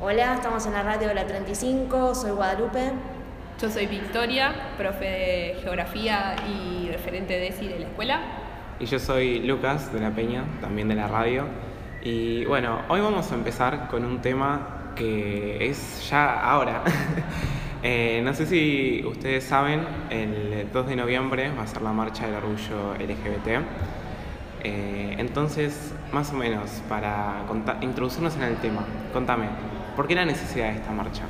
Hola, estamos en la radio de la 35, soy Guadalupe. Yo soy Victoria, profe de Geografía y referente de ESI de la escuela. Y yo soy Lucas de la Peña, también de la radio. Y bueno, hoy vamos a empezar con un tema que es ya ahora. Eh, no sé si ustedes saben, el 2 de noviembre va a ser la marcha del orgullo LGBT. Eh, entonces, más o menos, para introducirnos en el tema, contame, ¿por qué la necesidad de esta marcha?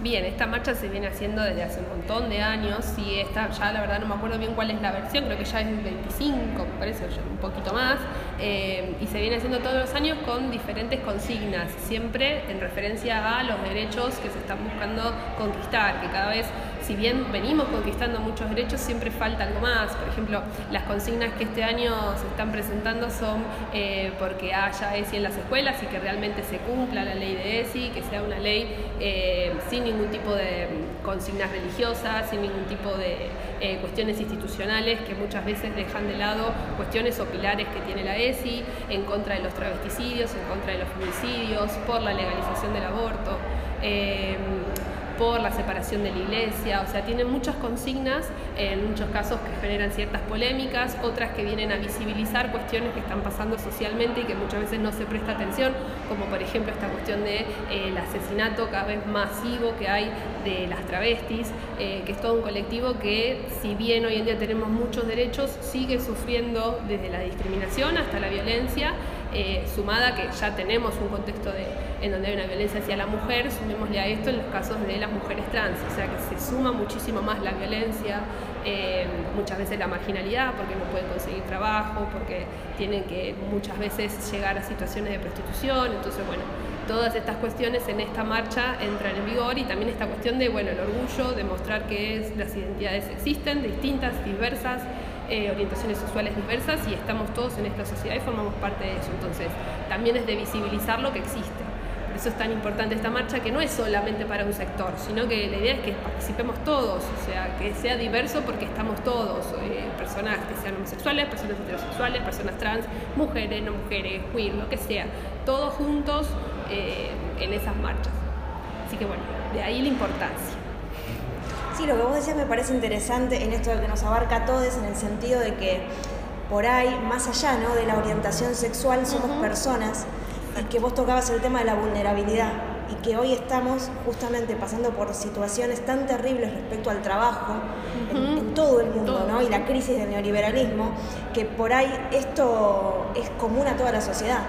Bien, esta marcha se viene haciendo desde hace un montón de años y esta, ya la verdad no me acuerdo bien cuál es la versión, creo que ya es el 25, me parece, un poquito más, eh, y se viene haciendo todos los años con diferentes consignas, siempre en referencia a los derechos que se están buscando conquistar, que cada vez si bien venimos conquistando muchos derechos, siempre falta algo más. Por ejemplo, las consignas que este año se están presentando son eh, porque haya ESI en las escuelas y que realmente se cumpla la ley de ESI, que sea una ley eh, sin ningún tipo de consignas religiosas, sin ningún tipo de eh, cuestiones institucionales que muchas veces dejan de lado cuestiones o pilares que tiene la ESI, en contra de los travesticidios, en contra de los feminicidios, por la legalización del aborto por la separación de la iglesia, o sea, tienen muchas consignas, en muchos casos que generan ciertas polémicas, otras que vienen a visibilizar cuestiones que están pasando socialmente y que muchas veces no se presta atención, como por ejemplo esta cuestión del de, eh, asesinato cada vez masivo que hay de las travestis, eh, que es todo un colectivo que si bien hoy en día tenemos muchos derechos, sigue sufriendo desde la discriminación hasta la violencia eh, sumada que ya tenemos un contexto de, en donde hay una violencia hacia la mujer, sumémosle a esto en los casos de las mujeres trans, o sea que se suma muchísimo más la violencia, eh, muchas veces la marginalidad, porque no pueden conseguir trabajo, porque tienen que muchas veces llegar a situaciones de prostitución, entonces bueno, todas estas cuestiones en esta marcha entran en vigor y también esta cuestión de, bueno, el orgullo, demostrar que las identidades existen, distintas, diversas, eh, orientaciones sexuales diversas y estamos todos en esta sociedad y formamos parte de eso. Entonces, también es de visibilizar lo que existe. Por eso es tan importante esta marcha que no es solamente para un sector, sino que la idea es que participemos todos, o sea, que sea diverso porque estamos todos, eh, personas que sean homosexuales, personas heterosexuales, personas trans, mujeres, no mujeres, queer, lo que sea, todos juntos eh, en esas marchas. Así que bueno, de ahí la importancia. Sí, lo que vos decías me parece interesante en esto de que nos abarca a todos, en el sentido de que por ahí, más allá ¿no? de la orientación sexual, somos personas y que vos tocabas el tema de la vulnerabilidad y que hoy estamos justamente pasando por situaciones tan terribles respecto al trabajo en, todo el mundo, ¿no? Y la crisis del neoliberalismo, que por ahí esto es común a toda la sociedad.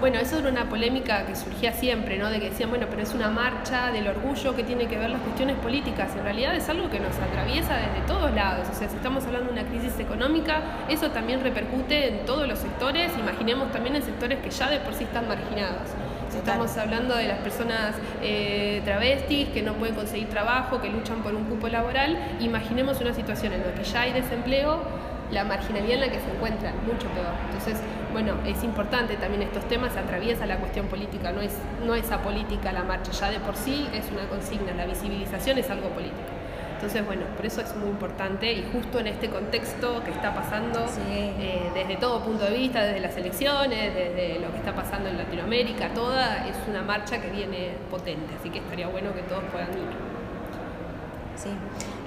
Bueno, eso era una polémica que surgía siempre, ¿no? De que decían, bueno, pero es una marcha del orgullo que tiene que ver las cuestiones políticas. En realidad es algo que nos atraviesa desde todos lados. O sea, si estamos hablando de una crisis económica, eso también repercute en todos los sectores. Imaginemos también en sectores que ya de por sí están marginados. Si estamos hablando de las personas eh, travestis que no pueden conseguir trabajo, que luchan por un cupo laboral, imaginemos una situación en la que ya hay desempleo, la marginalidad en la que se encuentran, mucho peor. Entonces, bueno, es importante también estos temas, se atraviesa la cuestión política, no es, no es apolítica la marcha, ya de por sí es una consigna, la visibilización es algo político. Entonces, bueno, por eso es muy importante y justo en este contexto que está pasando, eh, desde todo punto de vista, desde las elecciones, desde lo que está pasando en Latinoamérica, toda, es una marcha que viene potente, así que estaría bueno que todos puedan ir. Sí.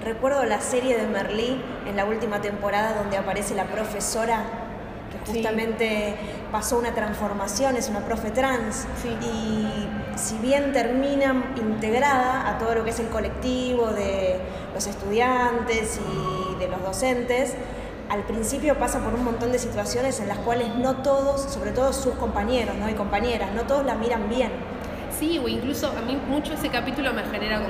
Recuerdo la serie de Merlí en la última temporada donde aparece la profesora que justamente pasó una transformación, es una profe trans y si bien termina integrada a todo lo que es el colectivo de los estudiantes y de los docentes, al principio pasa por un montón de situaciones en las cuales no todos, sobre todo sus compañeros ¿no? y compañeras, no todos la miran bien. Sí, o incluso a mí mucho ese capítulo me genera como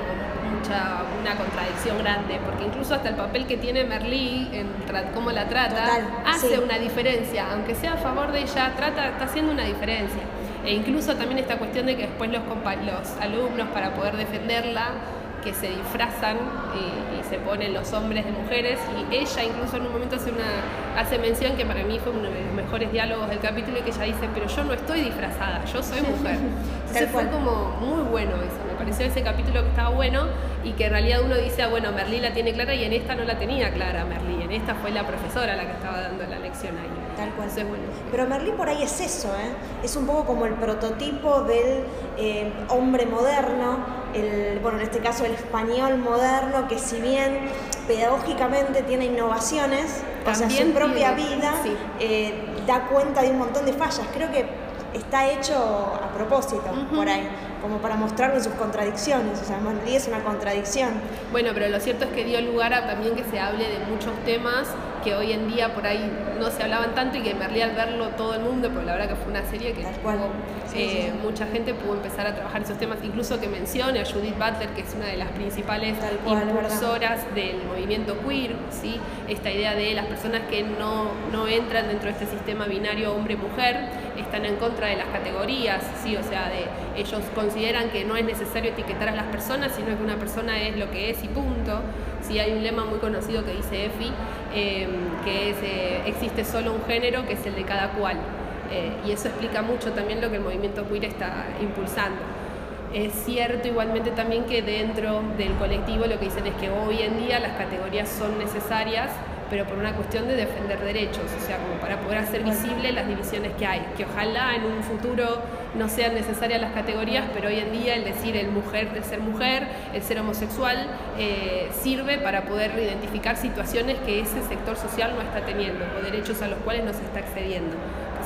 una contradicción grande, porque incluso hasta el papel que tiene Merlí en cómo la trata hace una diferencia, aunque sea a favor de ella, trata, está haciendo una diferencia. E incluso también esta cuestión de que después los, los alumnos para poder defenderla que se disfrazan y, se ponen los hombres de mujeres. Y ella incluso en un momento hace una hace mención que para mí fue uno de los mejores diálogos del capítulo y que ella dice pero yo no estoy disfrazada yo soy mujer entonces fue como muy bueno eso pareció ese capítulo que estaba bueno y que en realidad uno dice, ah, bueno, Merlí la tiene clara y en esta no la tenía clara Merlí, en esta fue la profesora la que estaba dando la lección ahí. Tal cual. bueno. Pero Merlí por ahí es eso, ¿eh? es un poco como el prototipo del eh, hombre moderno, el, bueno, en este caso el español moderno, que si bien pedagógicamente tiene innovaciones, o sea, su propia vida eh, da cuenta de un montón de fallas. Creo que está hecho a propósito por ahí, como para mostrarle sus contradicciones. O sea, Manlí es una contradicción. Bueno, pero lo cierto es que dio lugar a también que se hable de muchos temas que hoy en día por ahí no se hablaban tanto y que Merlí al verlo todo el mundo, porque la verdad que fue una serie que eh, mucha gente pudo empezar a trabajar esos temas, incluso que mencione a Judith Butler, que es una de las principales impulsoras del movimiento queer, ¿sí? esta idea de las personas que no, no entran dentro de este sistema binario hombre-mujer, están en contra de las categorías, ¿sí? o sea, de, ellos consideran que no es necesario etiquetar a las personas, sino que una persona es lo que es y punto. Sí, hay un lema muy conocido que dice Efi, eh, que es, eh, existe solo un género que es el de cada cual. Eh, y eso explica mucho también lo que el movimiento queer está impulsando. Es cierto igualmente también que dentro del colectivo lo que dicen es que hoy en día las categorías son necesarias pero por una cuestión de defender derechos, o sea, como para poder hacer visible las divisiones que hay, que ojalá en un futuro no sean necesarias las categorías, pero hoy en día el decir el mujer, el ser mujer, el ser homosexual, eh, sirve para poder identificar situaciones que ese sector social no está teniendo o derechos a los cuales no se está accediendo.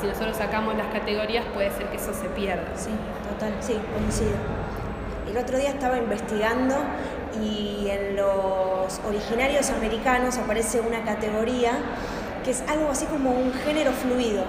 si nosotros sacamos las categorías puede ser que eso se pierda. Sí, total, sí, coincido. El otro día estaba investigando y en los originarios americanos aparece una categoría que es algo así como un género fluido,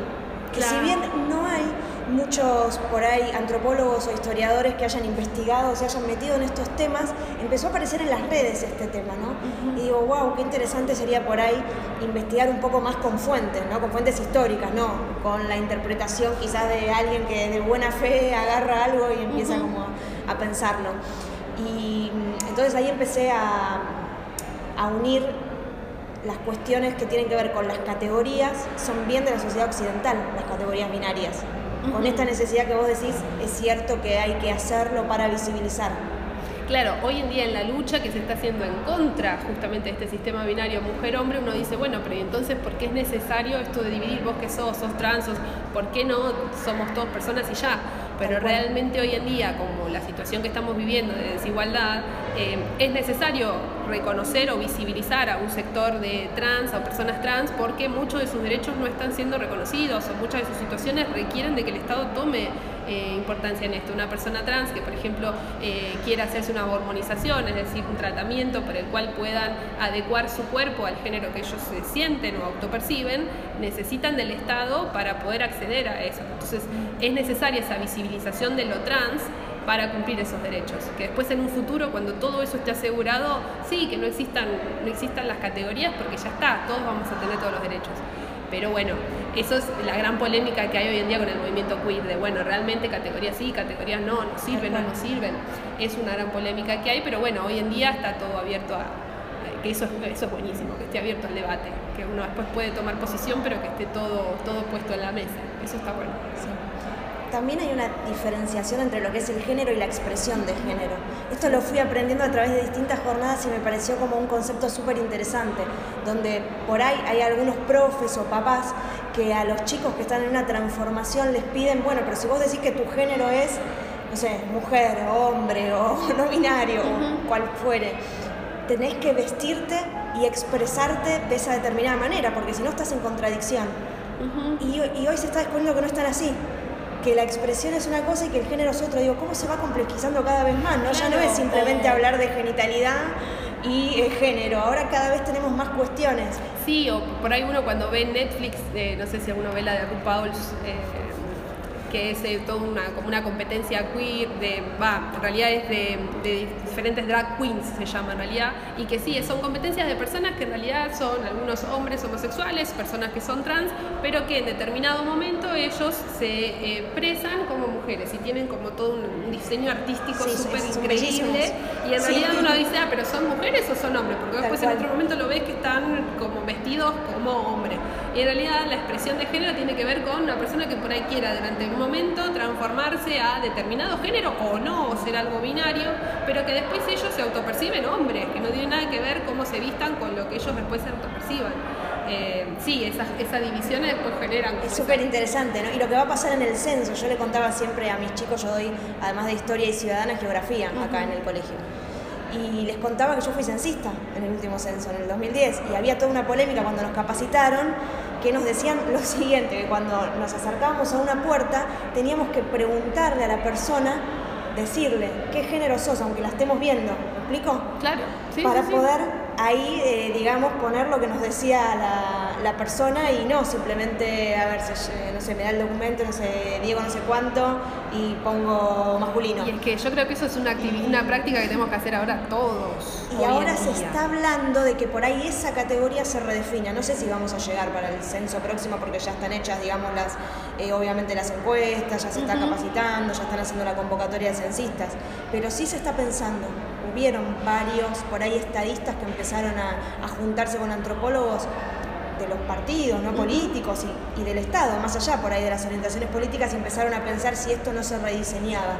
que si bien no hay muchos por ahí antropólogos o historiadores que hayan investigado, se hayan metido en estos temas, empezó a aparecer en las redes este tema, ¿no? Y digo, wow, qué interesante sería por ahí investigar un poco más con fuentes, ¿no? Con fuentes históricas, ¿no? Con la interpretación quizás de alguien que de buena fe agarra algo y empieza como a pensarlo. Y mm, entonces ahí empecé a, unir las cuestiones que tienen que ver con las categorías, son bien de la sociedad occidental, las categorías binarias. Con esta necesidad que vos decís, es cierto que hay que hacerlo para visibilizar. Claro, hoy en día en la lucha que se está haciendo en contra justamente de este sistema binario mujer-hombre, uno dice, bueno, pero entonces por qué es necesario esto de dividir vos que sos, sos trans, por qué no somos todos personas y ya? Pero realmente hoy en día, como la situación que estamos viviendo de desigualdad, eh, es necesario reconocer o visibilizar a un sector de trans o personas trans porque muchos de sus derechos no están siendo reconocidos o muchas de sus situaciones requieren de que el Estado tome eh, importancia en esto. Una persona trans que, por ejemplo, eh, quiera hacerse una hormonización, es decir, un tratamiento por el cual puedan adecuar su cuerpo al género que ellos se sienten o autoperciben, necesitan del Estado para poder acceder a eso. Entonces, es necesaria esa visibilización de lo trans para cumplir esos derechos. Que después en un futuro, cuando todo eso esté asegurado, sí, que no existan, no existan las categorías porque ya está, todos vamos a tener todos los derechos. Pero bueno, eso es la gran polémica que hay hoy en día con el movimiento queer, de bueno, realmente categorías sí, categorías no, no sirven, no nos sirven. Es una gran polémica que hay, pero bueno, hoy en día está todo abierto a, que eso, eso es buenísimo, que esté abierto al debate, que uno después puede tomar posición, pero que esté todo, todo puesto en la mesa. Eso está bueno. Sí también hay una diferenciación entre lo que es el género y la expresión de género. Esto lo fui aprendiendo a través de distintas jornadas y me pareció como un concepto súper interesante, donde por ahí hay algunos profes o papás que a los chicos que están en una transformación les piden, bueno, pero si vos decís que tu género es, no sé, mujer, o hombre, o no binario, o cual fuere, tenés que vestirte y expresarte de esa determinada manera, porque si no estás en contradicción. y, y hoy se está descubriendo que no están así que la expresión es una cosa y que el género es otro. Digo, ¿cómo se va complejizando cada vez más? ¿no? ya no es simplemente hablar de genitalidad y eh, género, ahora cada vez tenemos más cuestiones. Sí, o por ahí uno cuando ve Netflix, eh, no sé si alguno ve la de RuPaul's, eh, que es eh, toda una, como una competencia queer, de, va, en realidad es de, diferentes drag queens, se llama en realidad, y que sí, son competencias de personas que en realidad son algunos hombres homosexuales, personas que son trans, pero que en determinado momento ellos se expresan como mujeres y tienen como todo un, diseño artístico súper increíble, y en realidad uno dice, ah, pero son mujeres o son hombres, porque después en otro momento lo ves que están como vestidos como hombre. Y en realidad la expresión de género tiene que ver con una persona que por ahí quiera durante un momento transformarse a determinado género o no, o ser algo binario, pero que después ellos se autoperciben hombres, que no tiene nada que ver cómo se vistan con lo que ellos después se autoperciban. Eh, sí, esas, esas divisiones después generan... Es súper interesante, ¿no? Y lo que va a pasar en el censo, yo le contaba siempre a mis chicos, yo doy, además de historia y ciudadana, geografía acá en el colegio y les contaba que yo fui censista en el último censo, en el 2010, y había toda una polémica cuando nos capacitaron que nos decían lo siguiente, que cuando nos acercábamos a una puerta teníamos que preguntarle a la persona, decirle qué género sos, aunque la estemos viendo, ¿me explico? Claro, sí, Para poder ahí, eh, digamos, poner lo que nos decía la, la, persona y no simplemente, a ver, si, no sé, me da el documento, no sé, Diego no sé cuánto y pongo masculino. Y es que yo creo que eso es una, una práctica que tenemos que hacer ahora todos. Y ahora se está hablando de que por ahí esa categoría se redefina. No sé si vamos a llegar para el censo próximo porque ya están hechas, digamos, las, eh, obviamente las encuestas, ya se está capacitando, ya están haciendo la convocatoria de censistas, pero sí se está pensando hubieron varios por ahí estadistas que empezaron a, juntarse con antropólogos de los partidos, no políticos y, del Estado, más allá por ahí de las orientaciones políticas, empezaron a pensar si esto no se rediseñaba.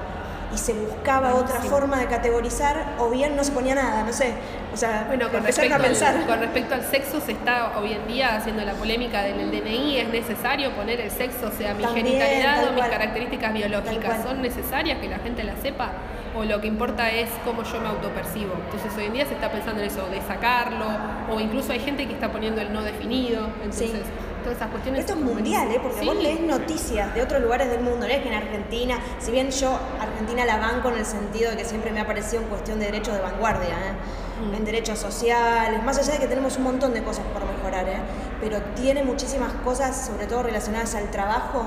Y se buscaba otra forma de categorizar o bien no se ponía nada, no sé. O sea, bueno, con respecto, a pensar. Al, con respecto al sexo se está hoy en día haciendo la polémica del DNI, es necesario poner el sexo, o sea, mi genitalidad o mis características biológicas, son necesarias que la gente las sepa o lo que importa es cómo yo me autopercibo. Entonces hoy en día se está pensando en eso, de sacarlo, o incluso hay gente que está poniendo el no definido. Entonces, todas esas cuestiones. Esto es mundial, ¿eh? porque vos lees noticias de otros lugares del mundo, no es que en Argentina, si bien yo Argentina la banco en el sentido de que siempre me ha parecido en cuestión de derechos de vanguardia, ¿eh? mm. en derechos sociales, más allá de que tenemos un montón de cosas por mejorar, ¿eh? pero tiene muchísimas cosas, sobre todo relacionadas al trabajo,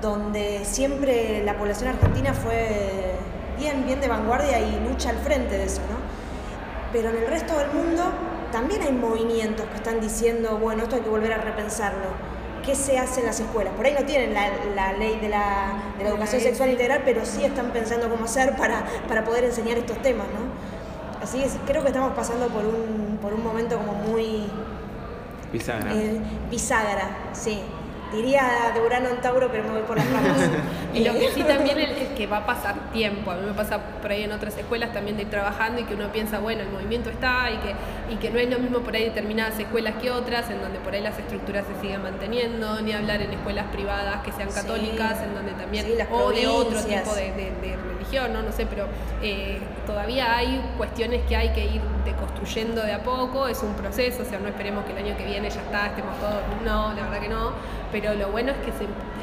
donde siempre la población argentina fue bien, bien de vanguardia y lucha al frente de eso, ¿no? Pero en el resto del mundo también hay movimientos que están diciendo, bueno, esto hay que volver a repensarlo. ¿Qué se hace en las escuelas? Por ahí no tienen la, ley de la, educación sexual integral, pero sí están pensando cómo hacer para, para poder enseñar estos temas, ¿no? Así que creo que estamos pasando por un, por un momento como muy... Bisagra. Eh, bisagra, sí diría de Urano en Tauro, pero me voy por las ramas. y lo que sí también es que va a pasar tiempo. A mí me pasa por ahí en otras escuelas también de ir trabajando y que uno piensa, bueno, el movimiento está y que, y que no es lo mismo por ahí determinadas escuelas que otras, en donde por ahí las estructuras se siguen manteniendo, ni hablar en escuelas privadas que sean católicas, en donde también, o de otro tipo de, religión, ¿no? No sé, pero eh, todavía hay cuestiones que hay que ir deconstruyendo de a poco, es un proceso, o sea, no esperemos que el año que viene ya está, estemos todos, no, la verdad que no pero lo bueno es que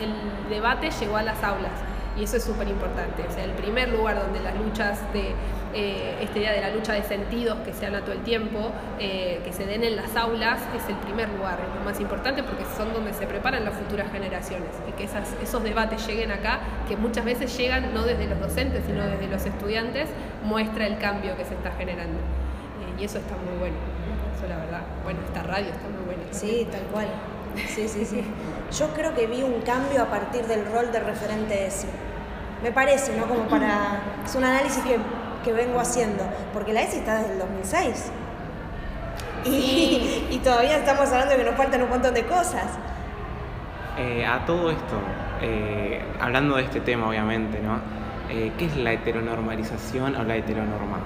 el debate llegó a las aulas y eso es súper importante. O sea, el primer lugar donde las luchas de eh, esta de la lucha de sentidos que se habla todo el tiempo, eh, que se den en las aulas, es el primer lugar, es lo más importante porque son donde se preparan las futuras generaciones y que esos debates lleguen acá, que muchas veces llegan no desde los docentes, sino desde los estudiantes, muestra el cambio que se está generando. Eh, y eso está muy bueno, eso la verdad. Bueno, esta radio está muy buena. Sí, tal cual. Sí, sí, sí. Yo creo que vi un cambio a partir del rol de referente ESI. Me parece, ¿no? Como para... Es un análisis que, vengo haciendo, porque la ESI está desde el 2006. Y, todavía estamos hablando de que nos faltan un montón de cosas. Eh, a todo esto, eh, hablando de este tema obviamente, ¿no? Eh, ¿Qué es la heteronormalización o la heteronorma?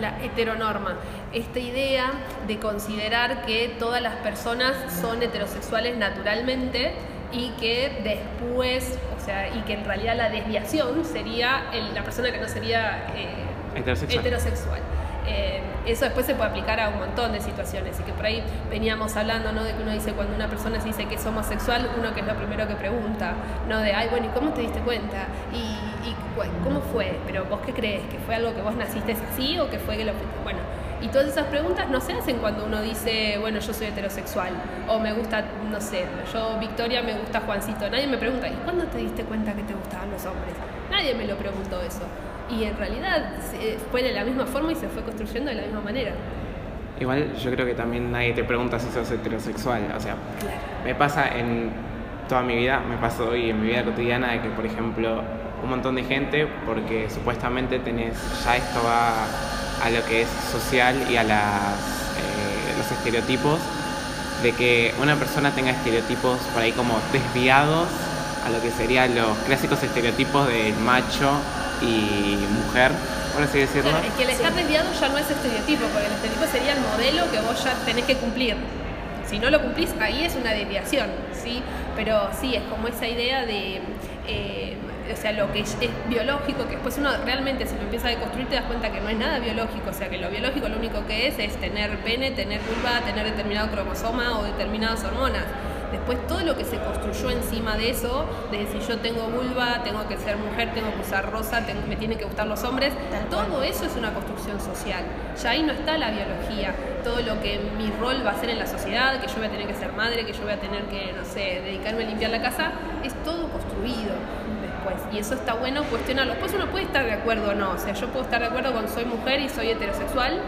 La heteronorma, esta idea de considerar que todas las personas son heterosexuales naturalmente y que después, o sea, y que en realidad la desviación sería la persona que no sería eh, heterosexual. Eh, eso después se puede aplicar a un montón de situaciones y que por ahí veníamos hablando, ¿no? De que uno dice cuando una persona se dice que es homosexual, uno que es lo primero que pregunta, ¿no? De, ay, bueno, ¿y cómo te diste cuenta? ¿Y, cómo fue? Pero vos qué crees? ¿Que fue algo que vos naciste así o que fue que lo... Bueno, y todas esas preguntas no se hacen cuando uno dice, bueno, yo soy heterosexual, o me gusta, no sé, yo, Victoria, me gusta Juancito. Nadie me pregunta, ¿y cuándo te diste cuenta que te gustaban los hombres? Nadie me lo preguntó eso y en realidad fue de la misma forma y se fue construyendo de la misma manera. Igual yo creo que también nadie te pregunta si sos heterosexual, o sea, me pasa en toda mi vida, me pasó hoy en mi vida cotidiana de que, por ejemplo, un montón de gente, porque supuestamente tenés, ya esto va a lo que es social y a las, eh, los estereotipos, de que una persona tenga estereotipos por ahí como desviados a lo que serían los clásicos estereotipos del macho y mujer, por así decirlo. Claro, es que el estar desviado ya no es estereotipo, porque el estereotipo sería el modelo que vos ya tenés que cumplir. Si no lo cumplís, ahí es una desviación, ¿sí? Pero sí, es como esa idea de... eh, o sea, lo que es, es biológico, que después uno realmente si lo empieza a deconstruir te das cuenta que no es nada biológico, o sea, que lo biológico lo único que es es tener pene, tener vulva, tener determinado cromosoma o determinadas hormonas. Después todo lo que se construyó encima de eso, de si yo tengo vulva, tengo que ser mujer, tengo que usar rosa, tengo- me tienen que gustar los hombres, todo eso es una construcción social. Ya ahí no está la biología, todo lo que mi rol va a ser en la sociedad, que yo voy a tener que ser madre, que yo voy a tener que, no sé, dedicarme a limpiar la casa, es todo construido después. Y eso está bueno cuestionarlo. Después uno puede estar de acuerdo o no, o sea, yo puedo estar de acuerdo con soy mujer y soy heterosexual,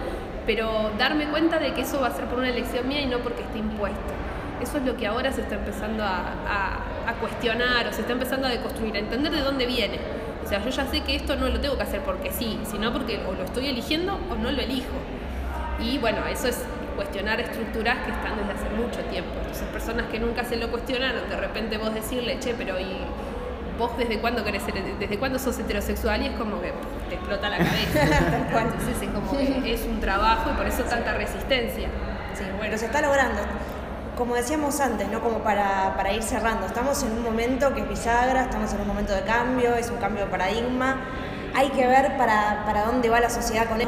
pero darme cuenta de que eso va a ser por una elección mía y no porque esté impuesto. Eso es lo que ahora se está empezando a, a- a cuestionar o se está empezando a deconstruir, a entender de dónde viene. O sea, yo ya sé que esto no lo tengo que hacer porque sí, sino porque o lo estoy eligiendo o no lo elijo. Y bueno, eso es cuestionar estructuras que están desde hace mucho tiempo. Entonces, personas que nunca se lo cuestionaron, de repente vos decirle, che, pero ¿y vos desde cuándo querés ser, desde cuándo sos heterosexual? Y es como que te explota la cabeza. Entonces es como que es un trabajo y por eso tanta resistencia. Sí, bueno, se está logrando. Como decíamos antes, ¿no? Como para, para ir cerrando, estamos en un momento que es bisagra, estamos en un momento de cambio, es un cambio de paradigma. Hay que ver para, para dónde va la sociedad con. Ujú.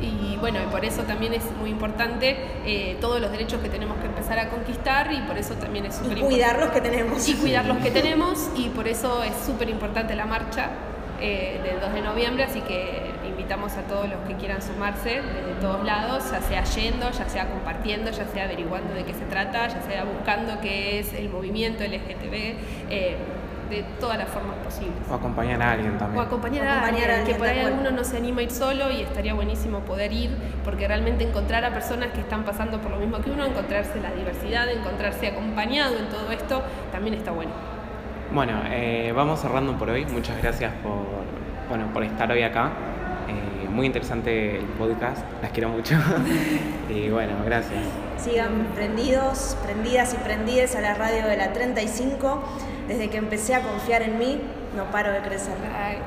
Y bueno, y por eso también es muy importante eh, todos los derechos que tenemos que empezar a conquistar y por eso también es súper cuidar los que tenemos. y cuidar los que tenemos y por eso es súper importante la marcha eh, del 2 de noviembre, así que invitamos a todos los que quieran sumarse desde todos lados, ya sea yendo, ya sea compartiendo, ya sea averiguando de qué se trata, ya sea buscando qué es el movimiento LGTB, eh, de todas las formas posibles. O acompañar a alguien O también. acompañar, O a, acompañar a alguien, que alguien, por ahí alguno no se anima a ir solo y estaría buenísimo poder ir, porque realmente encontrar a personas que están pasando por lo mismo que uno, encontrarse la diversidad, encontrarse acompañado en todo esto, también está bueno. Bueno, eh, vamos cerrando por hoy. Muchas gracias por, bueno, por estar hoy acá. Muy interesante el podcast. Las quiero mucho. y bueno, gracias. Sigan prendidos, prendidas y prendides a la radio de la 35. Desde que empecé a confiar en mí, no paro de crecer. Ay.